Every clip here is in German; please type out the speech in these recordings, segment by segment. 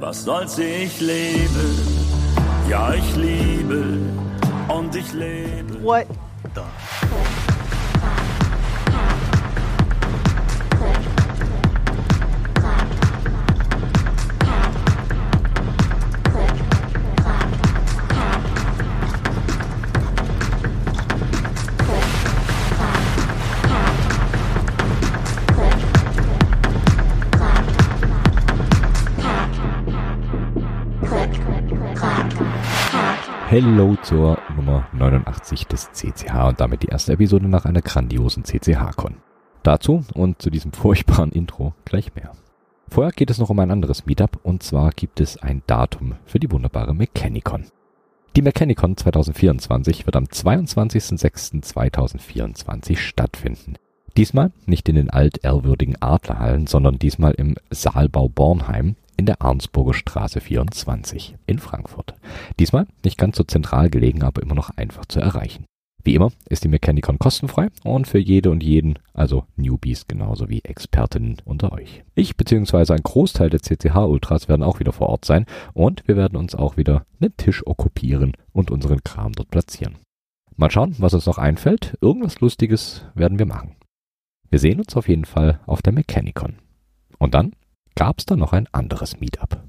Was soll's, ich lebe, ja, ich liebe und ich lebe. What Hello zur Nummer 89 des CCH und damit die erste Episode nach einer grandiosen CCH-Con. Dazu und zu diesem furchtbaren Intro gleich mehr. Vorher geht es noch um ein anderes Meetup und zwar gibt es ein Datum für die wunderbare Mechanicon. Die Mechanicon 2024 wird am 22.06.2024 stattfinden. Diesmal nicht in den altehrwürdigen Adlerhallen, sondern diesmal im Saalbau Bornheim in der Arnsburger Straße 24 in Frankfurt. Diesmal nicht ganz so zentral gelegen, aber immer noch einfach zu erreichen. Wie immer ist die Mechanicon kostenfrei und für jede und jeden, also Newbies genauso wie Expertinnen unter euch. Ich bzw. ein Großteil der CCH Ultras werden auch wieder vor Ort sein und wir werden uns auch wieder einen Tisch okkupieren und unseren Kram dort platzieren. Mal schauen, was uns noch einfällt. Irgendwas Lustiges werden wir machen. Wir sehen uns auf jeden Fall auf der Mechanicon. Und dann gab es da noch ein anderes Meetup.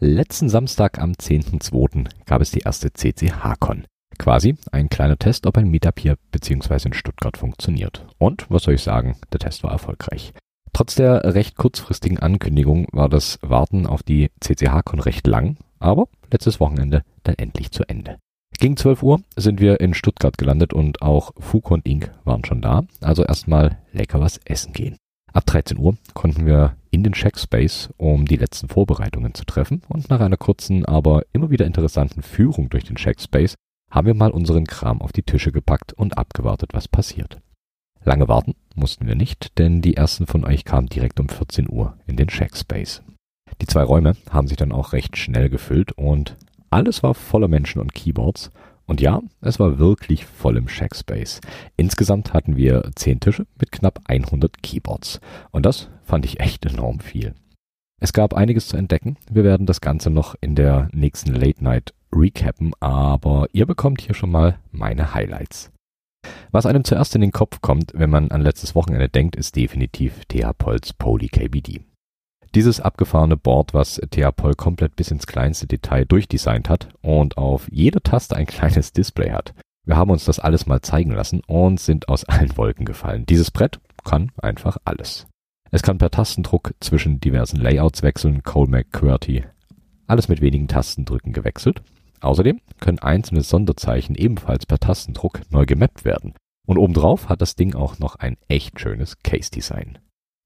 Letzten Samstag am 10.2. gab es die erste CCH-Con. Quasi ein kleiner Test, ob ein Meetup hier bzw. in Stuttgart funktioniert. Und, was soll ich sagen, der Test war erfolgreich. Trotz der recht kurzfristigen Ankündigung war das Warten auf die CCH-Con recht lang, aber letztes Wochenende dann endlich zu Ende. Gegen 12 Uhr sind wir in Stuttgart gelandet und auch Fuko und Inc. waren schon da. Also erstmal lecker was essen gehen. Ab 13 Uhr konnten wir in den Checkspace, um die letzten Vorbereitungen zu treffen. Und nach einer kurzen, aber immer wieder interessanten Führung durch den Checkspace haben wir mal unseren Kram auf die Tische gepackt und abgewartet, was passiert. Lange warten mussten wir nicht, denn die ersten von euch kamen direkt um 14 Uhr in den Checkspace. Die zwei Räume haben sich dann auch recht schnell gefüllt und alles war voller Menschen und Keyboards. Und ja, es war wirklich voll im Shackspace. Insgesamt hatten wir 10 Tische mit knapp 100 Keyboards. Und das fand ich echt enorm viel. Es gab einiges zu entdecken. Wir werden das Ganze noch in der nächsten Late Night recappen, aber ihr bekommt hier schon mal meine Highlights. Was einem zuerst in den Kopf kommt, wenn man an letztes Wochenende denkt, ist definitiv TH Pols Poly KBD. Dieses abgefahrene Board, was Theapol komplett bis ins kleinste Detail durchdesignt hat und auf jeder Taste ein kleines Display hat. Wir haben uns das alles mal zeigen lassen und sind aus allen Wolken gefallen. Dieses Brett kann einfach alles. Es kann per Tastendruck zwischen diversen Layouts wechseln, Colmac, QWERTY, alles mit wenigen Tastendrücken gewechselt. Außerdem können einzelne Sonderzeichen ebenfalls per Tastendruck neu gemappt werden. Und obendrauf hat das Ding auch noch ein echt schönes Case-Design.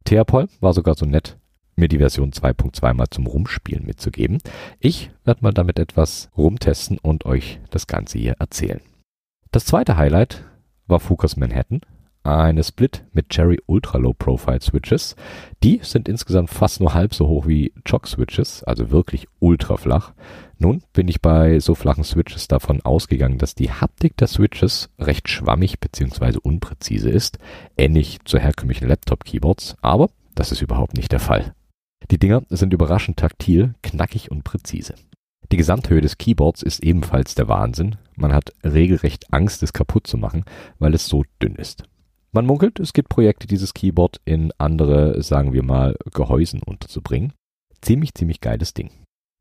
Theapol war sogar so nett, mir die Version 2.2 mal zum Rumspielen mitzugeben. Ich werde mal damit etwas rumtesten und euch das Ganze hier erzählen. Das zweite Highlight war Fukas Manhattan, eine Split mit Cherry Ultra Low Profile Switches. Die sind insgesamt fast nur halb so hoch wie Chock Switches, also wirklich ultra flach. Nun bin ich bei so flachen Switches davon ausgegangen, dass die Haptik der Switches recht schwammig bzw. unpräzise ist, ähnlich zu herkömmlichen Laptop Keyboards, aber das ist überhaupt nicht der Fall. Die Dinger sind überraschend taktil, knackig und präzise. Die Gesamthöhe des Keyboards ist ebenfalls der Wahnsinn. Man hat regelrecht Angst, es kaputt zu machen, weil es so dünn ist. Man munkelt, es gibt Projekte, dieses Keyboard in andere, sagen wir mal, Gehäusen unterzubringen. Ziemlich, ziemlich geiles Ding.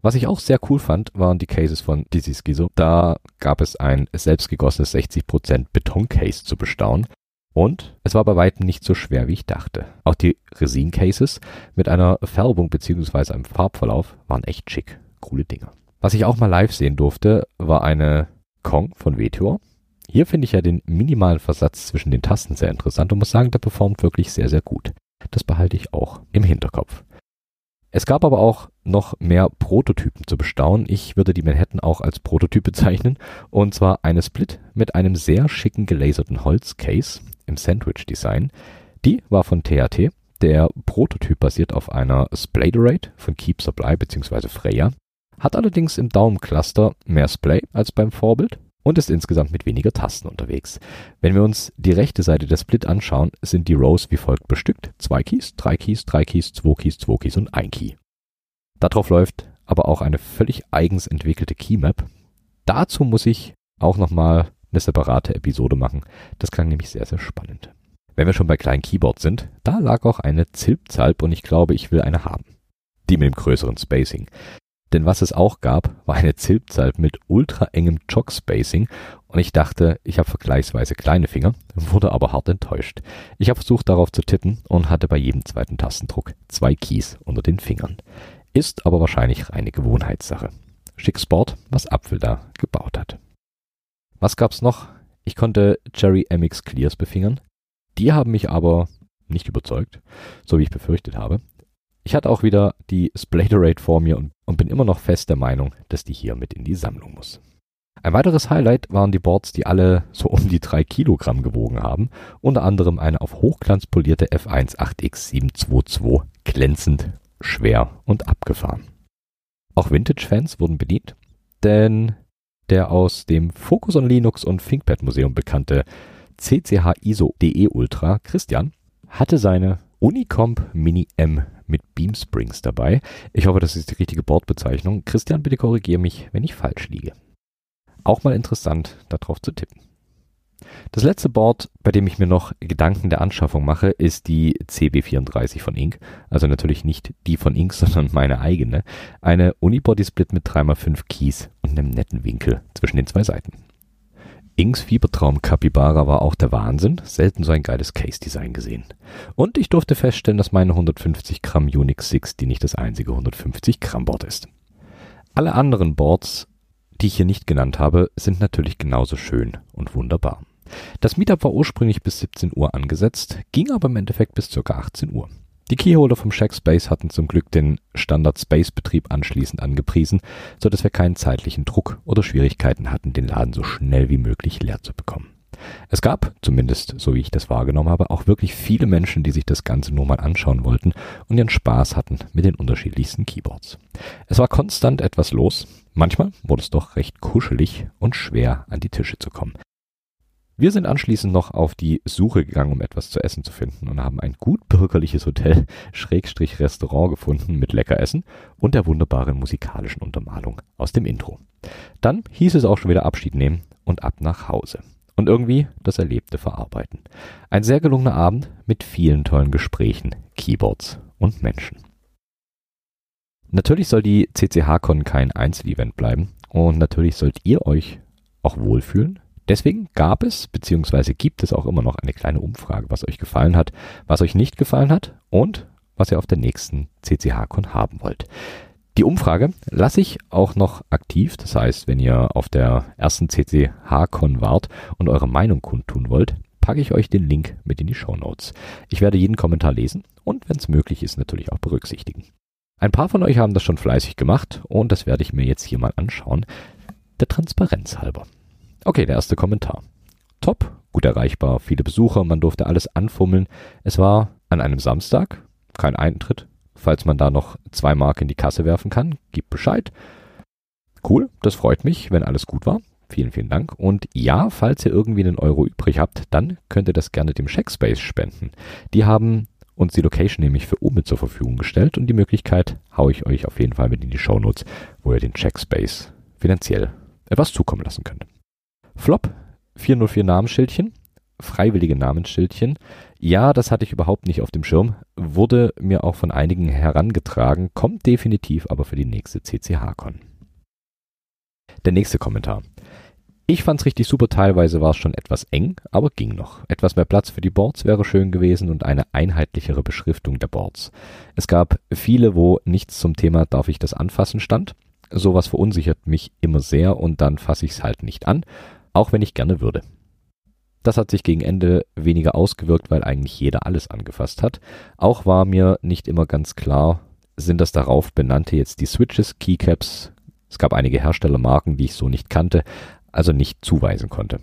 Was ich auch sehr cool fand, waren die Cases von Dizzy Schizo. Da gab es ein selbstgegossenes 60% Betoncase zu bestaunen, und es war bei weitem nicht so schwer, wie ich dachte. Auch die Resin-Cases mit einer Färbung bzw. einem Farbverlauf waren echt schick. Coole Dinger. Was ich auch mal live sehen durfte, war eine Kong von Vetor. Hier finde ich ja den minimalen Versatz zwischen den Tasten sehr interessant und muss sagen, der performt wirklich sehr, sehr gut. Das behalte ich auch im Hinterkopf. Es gab aber auch noch mehr Prototypen zu bestaunen. Ich würde die Manhattan auch als Prototyp bezeichnen. Und zwar eine Split mit einem sehr schicken gelaserten Holzcase im Sandwich-Design. Die war von THT. Der Prototyp basiert auf einer Spladerate von Keep Supply bzw. Freya, hat allerdings im Daumencluster mehr Splay als beim Vorbild und ist insgesamt mit weniger Tasten unterwegs. Wenn wir uns die rechte Seite der Split anschauen, sind die Rows wie folgt bestückt. Zwei Keys, drei Keys, drei Keys, zwei Keys, zwei Keys und ein Key. Darauf läuft aber auch eine völlig eigens entwickelte Keymap. Dazu muss ich auch nochmal eine separate Episode machen. Das klang nämlich sehr, sehr spannend. Wenn wir schon bei kleinen Keyboards sind, da lag auch eine Zilpzalp und ich glaube, ich will eine haben. Die mit dem größeren Spacing. Denn was es auch gab, war eine Zilpzalp mit ultra engem Jog-Spacing und ich dachte, ich habe vergleichsweise kleine Finger, wurde aber hart enttäuscht. Ich habe versucht darauf zu tippen und hatte bei jedem zweiten Tastendruck zwei Keys unter den Fingern. Ist aber wahrscheinlich reine Gewohnheitssache. Schick Sport, was Apfel da gebaut hat. Was gab's noch? Ich konnte Cherry MX Clears befingern. Die haben mich aber nicht überzeugt, so wie ich befürchtet habe. Ich hatte auch wieder die Splaterate vor mir und, und bin immer noch fest der Meinung, dass die hier mit in die Sammlung muss. Ein weiteres Highlight waren die Boards, die alle so um die drei Kilogramm gewogen haben. Unter anderem eine auf Hochglanz polierte F1 8X722, glänzend, schwer und abgefahren. Auch Vintage-Fans wurden bedient, denn der aus dem Focus on Linux und ThinkPad Museum bekannte CCH ISO DE Ultra Christian hatte seine Unicomp Mini M mit Beamsprings dabei. Ich hoffe, das ist die richtige Bordbezeichnung. Christian, bitte korrigiere mich, wenn ich falsch liege. Auch mal interessant, darauf zu tippen. Das letzte Board, bei dem ich mir noch Gedanken der Anschaffung mache, ist die CB34 von Ink. Also natürlich nicht die von Ink, sondern meine eigene. Eine Unibody-Split mit 3x5 Keys und einem netten Winkel zwischen den zwei Seiten. Inks Fiebertraum Capybara war auch der Wahnsinn. Selten so ein geiles Case-Design gesehen. Und ich durfte feststellen, dass meine 150 Gramm Unix 6 die nicht das einzige 150 Gramm Board ist. Alle anderen Boards, die ich hier nicht genannt habe, sind natürlich genauso schön und wunderbar. Das Meetup war ursprünglich bis 17 Uhr angesetzt, ging aber im Endeffekt bis ca. 18 Uhr. Die Keyholder vom Shackspace hatten zum Glück den Standard Space Betrieb anschließend angepriesen, so dass wir keinen zeitlichen Druck oder Schwierigkeiten hatten, den Laden so schnell wie möglich leer zu bekommen. Es gab, zumindest so wie ich das wahrgenommen habe, auch wirklich viele Menschen, die sich das Ganze nur mal anschauen wollten und ihren Spaß hatten mit den unterschiedlichsten Keyboards. Es war konstant etwas los. Manchmal wurde es doch recht kuschelig und schwer an die Tische zu kommen. Wir sind anschließend noch auf die Suche gegangen, um etwas zu essen zu finden und haben ein gut bürgerliches Hotel, Schrägstrich Restaurant gefunden mit Leckeressen und der wunderbaren musikalischen Untermalung aus dem Intro. Dann hieß es auch schon wieder Abschied nehmen und ab nach Hause. Und irgendwie das Erlebte verarbeiten. Ein sehr gelungener Abend mit vielen tollen Gesprächen, Keyboards und Menschen. Natürlich soll die CCH-Con kein Einzelevent bleiben und natürlich sollt ihr euch auch wohlfühlen, Deswegen gab es bzw. gibt es auch immer noch eine kleine Umfrage, was euch gefallen hat, was euch nicht gefallen hat und was ihr auf der nächsten CCH-Con haben wollt. Die Umfrage lasse ich auch noch aktiv. Das heißt, wenn ihr auf der ersten CCH-Con wart und eure Meinung kundtun wollt, packe ich euch den Link mit in die Show Notes. Ich werde jeden Kommentar lesen und wenn es möglich ist, natürlich auch berücksichtigen. Ein paar von euch haben das schon fleißig gemacht und das werde ich mir jetzt hier mal anschauen, der Transparenz halber. Okay, der erste Kommentar. Top, gut erreichbar, viele Besucher, man durfte alles anfummeln. Es war an einem Samstag, kein Eintritt. Falls man da noch zwei Mark in die Kasse werfen kann, gib Bescheid. Cool, das freut mich, wenn alles gut war. Vielen, vielen Dank. Und ja, falls ihr irgendwie einen Euro übrig habt, dann könnt ihr das gerne dem Checkspace spenden. Die haben uns die Location nämlich für Ume zur Verfügung gestellt und die Möglichkeit haue ich euch auf jeden Fall mit in die Shownotes, wo ihr den Checkspace finanziell etwas zukommen lassen könnt. Flop, 404 Namensschildchen, freiwillige Namensschildchen. Ja, das hatte ich überhaupt nicht auf dem Schirm, wurde mir auch von einigen herangetragen, kommt definitiv aber für die nächste CCH-Con. Der nächste Kommentar. Ich fand's richtig super, teilweise war es schon etwas eng, aber ging noch. Etwas mehr Platz für die Boards wäre schön gewesen und eine einheitlichere Beschriftung der Boards. Es gab viele, wo nichts zum Thema darf ich das anfassen stand. Sowas verunsichert mich immer sehr und dann fasse ich's halt nicht an auch wenn ich gerne würde. Das hat sich gegen Ende weniger ausgewirkt, weil eigentlich jeder alles angefasst hat. Auch war mir nicht immer ganz klar, sind das darauf benannte jetzt die Switches, Keycaps. Es gab einige Herstellermarken, die ich so nicht kannte, also nicht zuweisen konnte.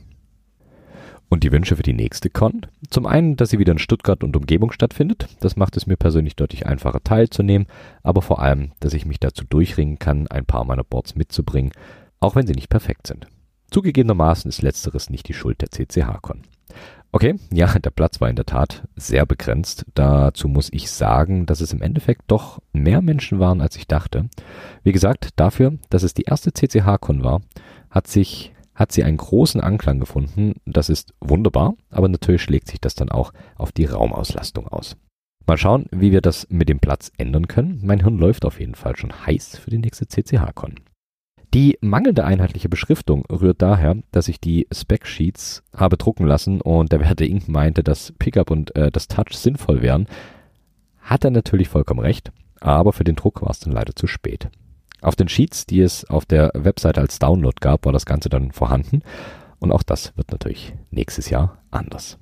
Und die Wünsche für die nächste Con? Zum einen, dass sie wieder in Stuttgart und Umgebung stattfindet. Das macht es mir persönlich deutlich einfacher teilzunehmen, aber vor allem, dass ich mich dazu durchringen kann, ein paar meiner Boards mitzubringen, auch wenn sie nicht perfekt sind. Zugegebenermaßen ist letzteres nicht die Schuld der CCH-Con. Okay, ja, der Platz war in der Tat sehr begrenzt. Dazu muss ich sagen, dass es im Endeffekt doch mehr Menschen waren, als ich dachte. Wie gesagt, dafür, dass es die erste CCH-Con war, hat sich hat sie einen großen Anklang gefunden. Das ist wunderbar, aber natürlich schlägt sich das dann auch auf die Raumauslastung aus. Mal schauen, wie wir das mit dem Platz ändern können. Mein Hirn läuft auf jeden Fall schon heiß für die nächste CCH-Con. Die mangelnde einheitliche Beschriftung rührt daher, dass ich die Spec-Sheets habe drucken lassen und der Werte Ink meinte, dass Pickup und äh, das Touch sinnvoll wären. Hat er natürlich vollkommen recht, aber für den Druck war es dann leider zu spät. Auf den Sheets, die es auf der Webseite als Download gab, war das Ganze dann vorhanden und auch das wird natürlich nächstes Jahr anders.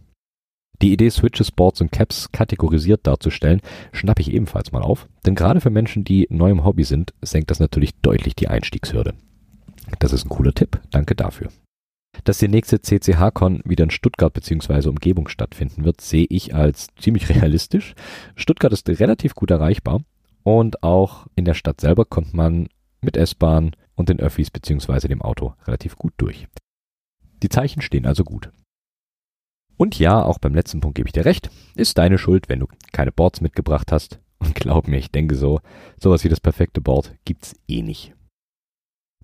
Die Idee, Switches, Boards und Caps kategorisiert darzustellen, schnappe ich ebenfalls mal auf, denn gerade für Menschen, die neu im Hobby sind, senkt das natürlich deutlich die Einstiegshürde. Das ist ein cooler Tipp, danke dafür. Dass die nächste CCH-Con wieder in Stuttgart bzw. Umgebung stattfinden wird, sehe ich als ziemlich realistisch. Stuttgart ist relativ gut erreichbar und auch in der Stadt selber kommt man mit S-Bahn und den Öffis bzw. dem Auto relativ gut durch. Die Zeichen stehen also gut. Und ja, auch beim letzten Punkt gebe ich dir recht. Ist deine Schuld, wenn du keine Boards mitgebracht hast. Und glaub mir, ich denke so, sowas wie das perfekte Board gibt's eh nicht.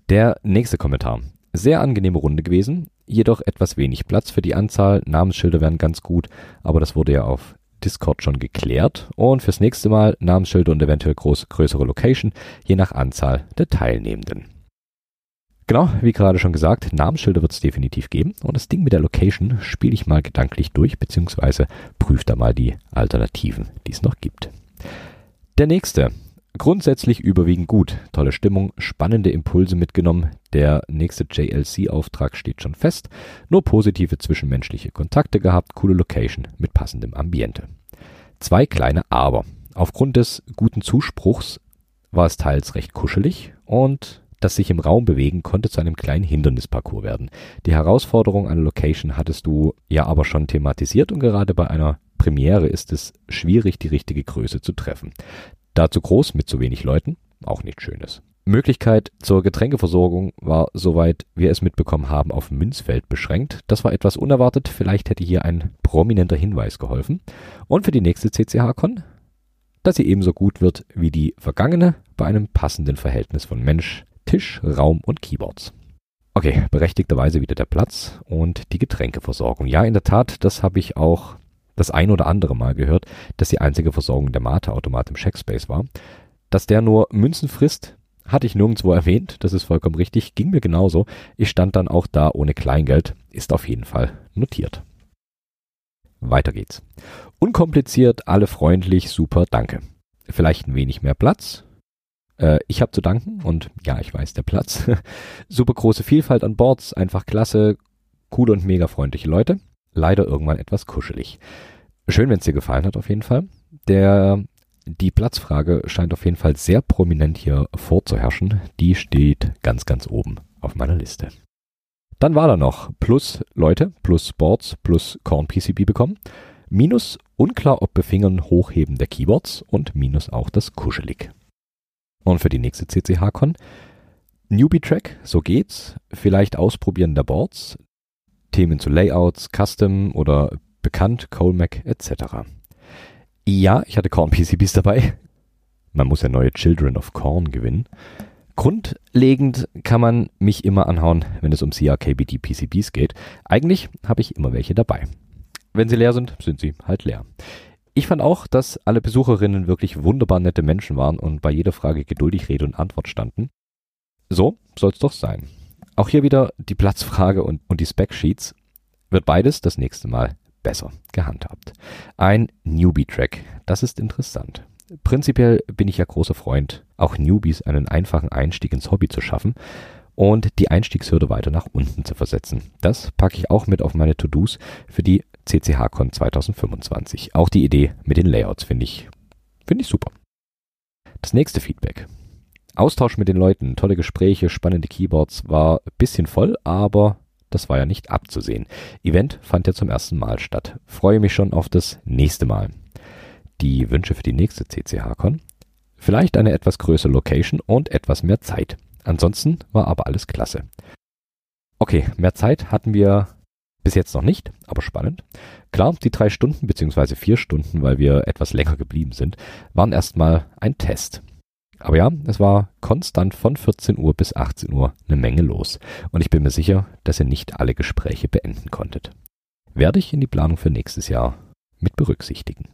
Der nächste Kommentar. Sehr angenehme Runde gewesen, jedoch etwas wenig Platz für die Anzahl. Namensschilder wären ganz gut, aber das wurde ja auf Discord schon geklärt. Und fürs nächste Mal Namensschilder und eventuell groß, größere Location, je nach Anzahl der Teilnehmenden. Genau, wie gerade schon gesagt, Namensschilder wird es definitiv geben und das Ding mit der Location spiele ich mal gedanklich durch, beziehungsweise prüfe da mal die Alternativen, die es noch gibt. Der nächste. Grundsätzlich überwiegend gut. Tolle Stimmung, spannende Impulse mitgenommen. Der nächste JLC-Auftrag steht schon fest. Nur positive zwischenmenschliche Kontakte gehabt, coole Location mit passendem Ambiente. Zwei kleine Aber. Aufgrund des guten Zuspruchs war es teils recht kuschelig und das sich im Raum bewegen konnte zu einem kleinen Hindernisparcours werden. Die Herausforderung an Location hattest du ja aber schon thematisiert und gerade bei einer Premiere ist es schwierig, die richtige Größe zu treffen. Da zu groß mit zu wenig Leuten, auch nicht schönes. Möglichkeit zur Getränkeversorgung war, soweit wir es mitbekommen haben, auf Münzfeld beschränkt. Das war etwas unerwartet, vielleicht hätte hier ein prominenter Hinweis geholfen. Und für die nächste CCH-Con, dass sie ebenso gut wird wie die vergangene, bei einem passenden Verhältnis von Mensch Tisch, Raum und Keyboards. Okay, berechtigterweise wieder der Platz und die Getränkeversorgung. Ja, in der Tat, das habe ich auch das ein oder andere Mal gehört, dass die einzige Versorgung der Mate-Automat im Checkspace war. Dass der nur Münzen frisst, hatte ich nirgendwo erwähnt, das ist vollkommen richtig, ging mir genauso. Ich stand dann auch da ohne Kleingeld, ist auf jeden Fall notiert. Weiter geht's. Unkompliziert, alle freundlich, super, danke. Vielleicht ein wenig mehr Platz, äh, ich habe zu danken und ja, ich weiß, der Platz. Super große Vielfalt an Boards, einfach klasse, coole und mega freundliche Leute. Leider irgendwann etwas kuschelig. Schön, wenn es dir gefallen hat, auf jeden Fall. Der, die Platzfrage scheint auf jeden Fall sehr prominent hier vorzuherrschen. Die steht ganz, ganz oben auf meiner Liste. Dann war da noch plus Leute, plus Boards, plus Corn PCB bekommen. Minus unklar ob befingern Hochheben der Keyboards und minus auch das Kuschelig. Und für die nächste CCH-Con Newbie-Track, so geht's. Vielleicht ausprobieren der Boards. Themen zu Layouts, Custom oder bekannt, Colmac etc. Ja, ich hatte Korn PCBs dabei. Man muss ja neue Children of Corn gewinnen. Grundlegend kann man mich immer anhauen, wenn es um CRKBD PCBs geht. Eigentlich habe ich immer welche dabei. Wenn sie leer sind, sind sie halt leer. Ich fand auch, dass alle Besucherinnen wirklich wunderbar nette Menschen waren und bei jeder Frage geduldig Rede und Antwort standen. So soll's doch sein. Auch hier wieder die Platzfrage und, und die Spec-Sheets. Wird beides das nächste Mal besser gehandhabt. Ein Newbie-Track, das ist interessant. Prinzipiell bin ich ja großer Freund, auch Newbies einen einfachen Einstieg ins Hobby zu schaffen und die Einstiegshürde weiter nach unten zu versetzen. Das packe ich auch mit auf meine To-Dos für die CCHCon 2025. Auch die Idee mit den Layouts finde ich, finde ich super. Das nächste Feedback. Austausch mit den Leuten, tolle Gespräche, spannende Keyboards, war ein bisschen voll, aber das war ja nicht abzusehen. Event fand ja zum ersten Mal statt. Freue mich schon auf das nächste Mal. Die Wünsche für die nächste CCHCon? Vielleicht eine etwas größere Location und etwas mehr Zeit. Ansonsten war aber alles klasse. Okay, mehr Zeit hatten wir bis jetzt noch nicht, aber spannend. Klar, die drei Stunden beziehungsweise vier Stunden, weil wir etwas länger geblieben sind, waren erstmal ein Test. Aber ja, es war konstant von 14 Uhr bis 18 Uhr eine Menge los. Und ich bin mir sicher, dass ihr nicht alle Gespräche beenden konntet. Werde ich in die Planung für nächstes Jahr mit berücksichtigen.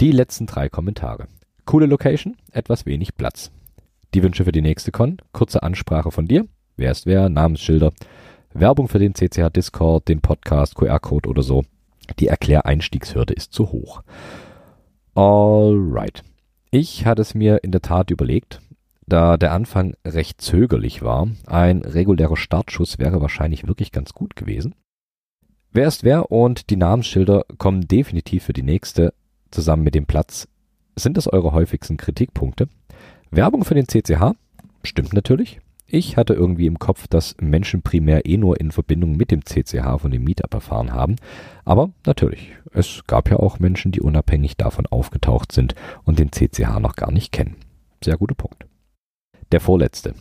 Die letzten drei Kommentare. Coole Location, etwas wenig Platz. Die Wünsche für die nächste Con, kurze Ansprache von dir, wer ist wer, Namensschilder, Werbung für den CCH Discord, den Podcast, QR-Code oder so. Die Erkläreinstiegshürde ist zu hoch. Alright. Ich hatte es mir in der Tat überlegt, da der Anfang recht zögerlich war. Ein regulärer Startschuss wäre wahrscheinlich wirklich ganz gut gewesen. Wer ist wer und die Namensschilder kommen definitiv für die nächste zusammen mit dem Platz. Sind das eure häufigsten Kritikpunkte? Werbung für den CCH? Stimmt natürlich. Ich hatte irgendwie im Kopf, dass Menschen primär eh nur in Verbindung mit dem CCH von dem Meetup erfahren haben. Aber natürlich, es gab ja auch Menschen, die unabhängig davon aufgetaucht sind und den CCH noch gar nicht kennen. Sehr guter Punkt. Der vorletzte.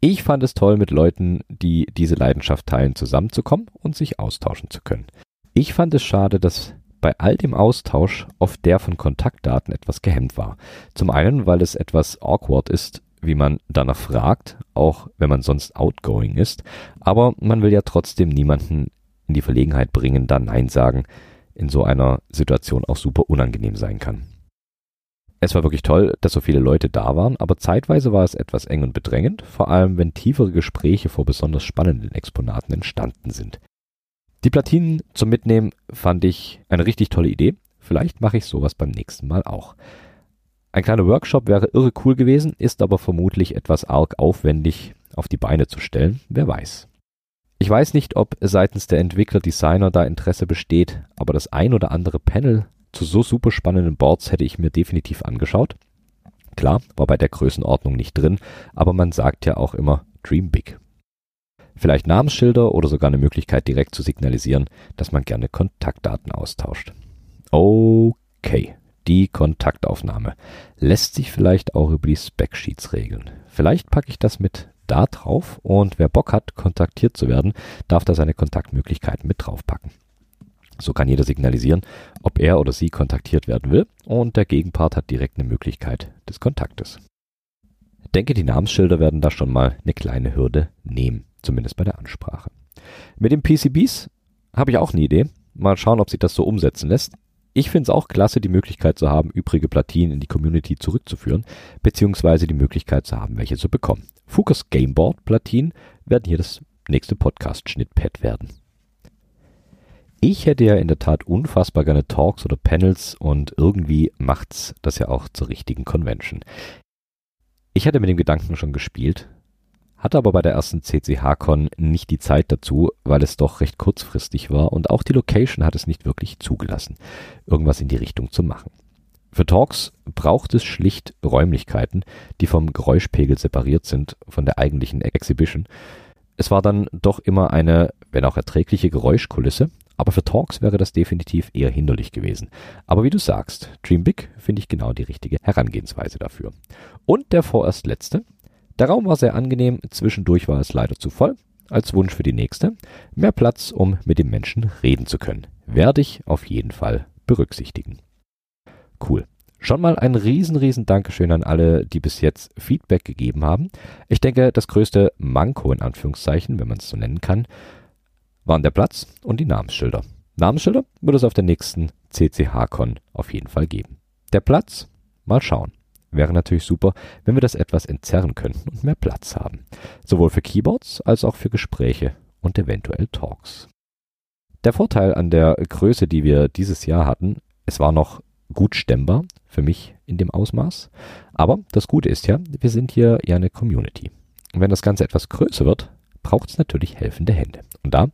Ich fand es toll, mit Leuten, die diese Leidenschaft teilen, zusammenzukommen und sich austauschen zu können. Ich fand es schade, dass bei all dem Austausch oft der von Kontaktdaten etwas gehemmt war. Zum einen, weil es etwas awkward ist, wie man danach fragt, auch wenn man sonst outgoing ist. Aber man will ja trotzdem niemanden in die Verlegenheit bringen, da Nein sagen in so einer Situation auch super unangenehm sein kann. Es war wirklich toll, dass so viele Leute da waren, aber zeitweise war es etwas eng und bedrängend, vor allem wenn tiefere Gespräche vor besonders spannenden Exponaten entstanden sind. Die Platinen zum Mitnehmen fand ich eine richtig tolle Idee. Vielleicht mache ich sowas beim nächsten Mal auch. Ein kleiner Workshop wäre irre cool gewesen, ist aber vermutlich etwas arg aufwendig auf die Beine zu stellen, wer weiß. Ich weiß nicht, ob seitens der Entwickler, Designer da Interesse besteht, aber das ein oder andere Panel zu so super spannenden Boards hätte ich mir definitiv angeschaut. Klar, war bei der Größenordnung nicht drin, aber man sagt ja auch immer Dream Big. Vielleicht Namensschilder oder sogar eine Möglichkeit direkt zu signalisieren, dass man gerne Kontaktdaten austauscht. Okay, die Kontaktaufnahme. Lässt sich vielleicht auch über die Specsheets regeln. Vielleicht packe ich das mit da drauf und wer Bock hat, kontaktiert zu werden, darf da seine Kontaktmöglichkeiten mit draufpacken. So kann jeder signalisieren, ob er oder sie kontaktiert werden will und der Gegenpart hat direkt eine Möglichkeit des Kontaktes. Denke, die Namensschilder werden da schon mal eine kleine Hürde nehmen, zumindest bei der Ansprache. Mit den PCBs habe ich auch eine Idee. Mal schauen, ob sich das so umsetzen lässt. Ich finde es auch klasse, die Möglichkeit zu haben, übrige Platinen in die Community zurückzuführen, beziehungsweise die Möglichkeit zu haben, welche zu bekommen. Focus Gameboard Platinen werden hier das nächste Podcast-Schnittpad werden. Ich hätte ja in der Tat unfassbar gerne Talks oder Panels und irgendwie macht's das ja auch zur richtigen Convention. Ich hatte mit dem Gedanken schon gespielt, hatte aber bei der ersten CCH-Con nicht die Zeit dazu, weil es doch recht kurzfristig war und auch die Location hat es nicht wirklich zugelassen, irgendwas in die Richtung zu machen. Für Talks braucht es schlicht Räumlichkeiten, die vom Geräuschpegel separiert sind von der eigentlichen Exhibition. Es war dann doch immer eine, wenn auch erträgliche Geräuschkulisse, aber für Talks wäre das definitiv eher hinderlich gewesen. Aber wie du sagst, Dream Big finde ich genau die richtige Herangehensweise dafür. Und der vorerst letzte, der Raum war sehr angenehm, zwischendurch war es leider zu voll. Als Wunsch für die nächste, mehr Platz, um mit dem Menschen reden zu können. Werde ich auf jeden Fall berücksichtigen. Cool. Schon mal ein riesen, riesen Dankeschön an alle, die bis jetzt Feedback gegeben haben. Ich denke, das größte Manko in Anführungszeichen, wenn man es so nennen kann, waren der Platz und die Namensschilder. Namensschilder wird es auf der nächsten CCH-Con auf jeden Fall geben. Der Platz? Mal schauen. Wäre natürlich super, wenn wir das etwas entzerren könnten und mehr Platz haben. Sowohl für Keyboards als auch für Gespräche und eventuell Talks. Der Vorteil an der Größe, die wir dieses Jahr hatten, es war noch gut stemmbar für mich in dem Ausmaß. Aber das Gute ist ja, wir sind hier ja eine Community. Und wenn das Ganze etwas größer wird, braucht es natürlich helfende Hände. Und da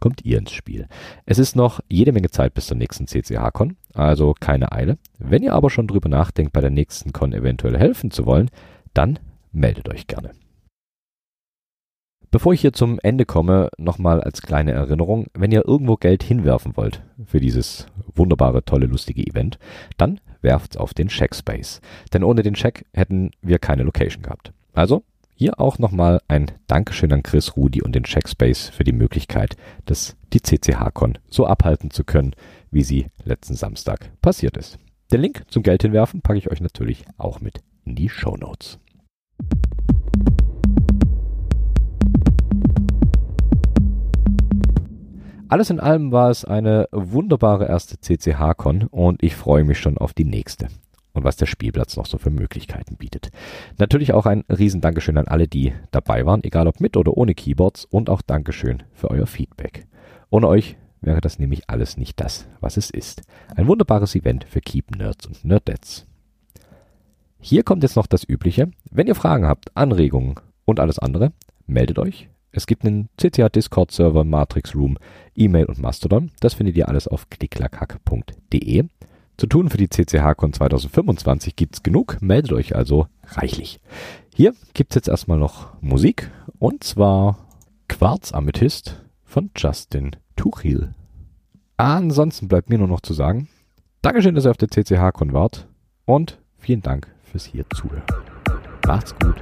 kommt ihr ins Spiel. Es ist noch jede Menge Zeit bis zur nächsten CCH-Con, also keine Eile. Wenn ihr aber schon drüber nachdenkt, bei der nächsten Con eventuell helfen zu wollen, dann meldet euch gerne. Bevor ich hier zum Ende komme, nochmal als kleine Erinnerung, wenn ihr irgendwo Geld hinwerfen wollt für dieses wunderbare, tolle, lustige Event, dann werft's auf den Checkspace. Denn ohne den Check hätten wir keine Location gehabt. Also Hier auch nochmal ein Dankeschön an Chris, Rudi und den Checkspace für die Möglichkeit, das, die CCH-Con so abhalten zu können, wie sie letzten Samstag passiert ist. Den Link zum Geld hinwerfen packe ich euch natürlich auch mit in die Show Notes. Alles in allem war es eine wunderbare erste CCH-Con und ich freue mich schon auf die nächste und was der Spielplatz noch so für Möglichkeiten bietet. Natürlich auch ein riesen Dankeschön an alle, die dabei waren, egal ob mit oder ohne Keyboards und auch Dankeschön für euer Feedback. Ohne euch wäre das nämlich alles nicht das, was es ist. Ein wunderbares Event für Keep Nerds und Nerdettes. Hier kommt jetzt noch das Übliche. Wenn ihr Fragen habt, Anregungen und alles andere, meldet euch. Es gibt einen CCH Discord Server, Matrix Room, E-Mail und Mastodon. Das findet ihr alles auf klicklackhack.de. Zu tun für die CCH-Con 2025 gibt's genug. Meldet euch also reichlich. Hier gibt's jetzt erstmal noch Musik und zwar Quarz Amethyst von Justin Tuchil. Ansonsten bleibt mir nur noch zu sagen, Dankeschön, dass ihr auf der CCH-Con wart und vielen Dank fürs hier zuhören. Macht's gut.